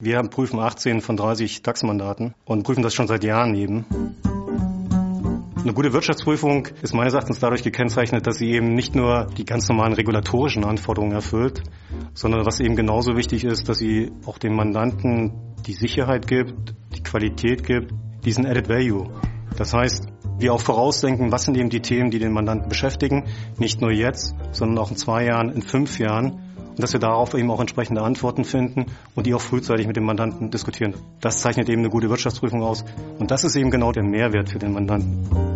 Wir prüfen 18 von 30 DAX-Mandaten und prüfen das schon seit Jahren eben. Eine gute Wirtschaftsprüfung ist meines Erachtens dadurch gekennzeichnet, dass sie eben nicht nur die ganz normalen regulatorischen Anforderungen erfüllt, sondern was eben genauso wichtig ist, dass sie auch dem Mandanten die Sicherheit gibt, die Qualität gibt, diesen Added Value. Das heißt, wir auch vorausdenken, was sind eben die Themen, die den Mandanten beschäftigen, nicht nur jetzt, sondern auch in zwei Jahren, in fünf Jahren und dass wir darauf eben auch entsprechende Antworten finden und die auch frühzeitig mit dem Mandanten diskutieren. Das zeichnet eben eine gute Wirtschaftsprüfung aus und das ist eben genau der Mehrwert für den Mandanten.